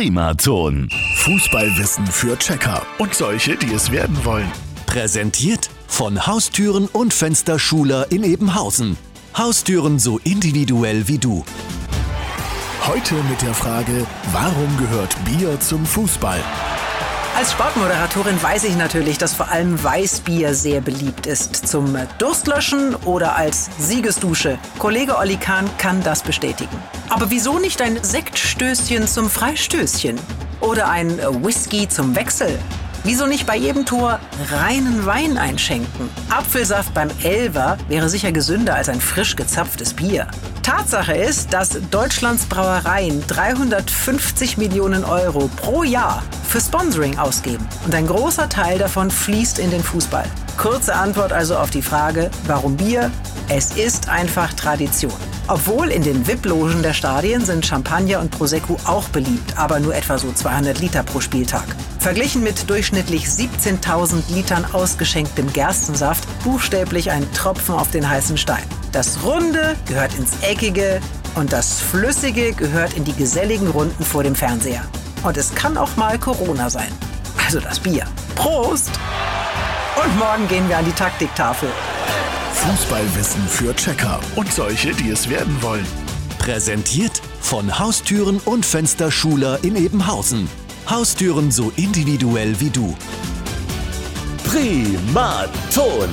Primaton. Fußballwissen für Checker und solche, die es werden wollen. Präsentiert von Haustüren und Fensterschuler in Ebenhausen. Haustüren so individuell wie du. Heute mit der Frage, warum gehört Bier zum Fußball? Als Sportmoderatorin weiß ich natürlich, dass vor allem Weißbier sehr beliebt ist. Zum Durstlöschen oder als Siegesdusche. Kollege Olli Kahn kann das bestätigen. Aber wieso nicht ein Sektstößchen zum Freistößchen? Oder ein Whisky zum Wechsel? Wieso nicht bei jedem Tor reinen Wein einschenken? Apfelsaft beim Elver wäre sicher gesünder als ein frisch gezapftes Bier. Tatsache ist, dass Deutschlands Brauereien 350 Millionen Euro pro Jahr für Sponsoring ausgeben. Und ein großer Teil davon fließt in den Fußball. Kurze Antwort also auf die Frage, warum Bier? Es ist einfach Tradition. Obwohl in den VIP-Logen der Stadien sind Champagner und Prosecco auch beliebt, aber nur etwa so 200 Liter pro Spieltag. Verglichen mit durchschnittlich 17.000 Litern ausgeschenktem Gerstensaft buchstäblich ein Tropfen auf den heißen Stein. Das Runde gehört ins Eckige und das Flüssige gehört in die geselligen Runden vor dem Fernseher. Und es kann auch mal Corona sein. Also das Bier. Prost! Und morgen gehen wir an die Taktiktafel. Fußballwissen für Checker und solche, die es werden wollen. Präsentiert von Haustüren und Fensterschuler in Ebenhausen. Haustüren so individuell wie du. Primaton.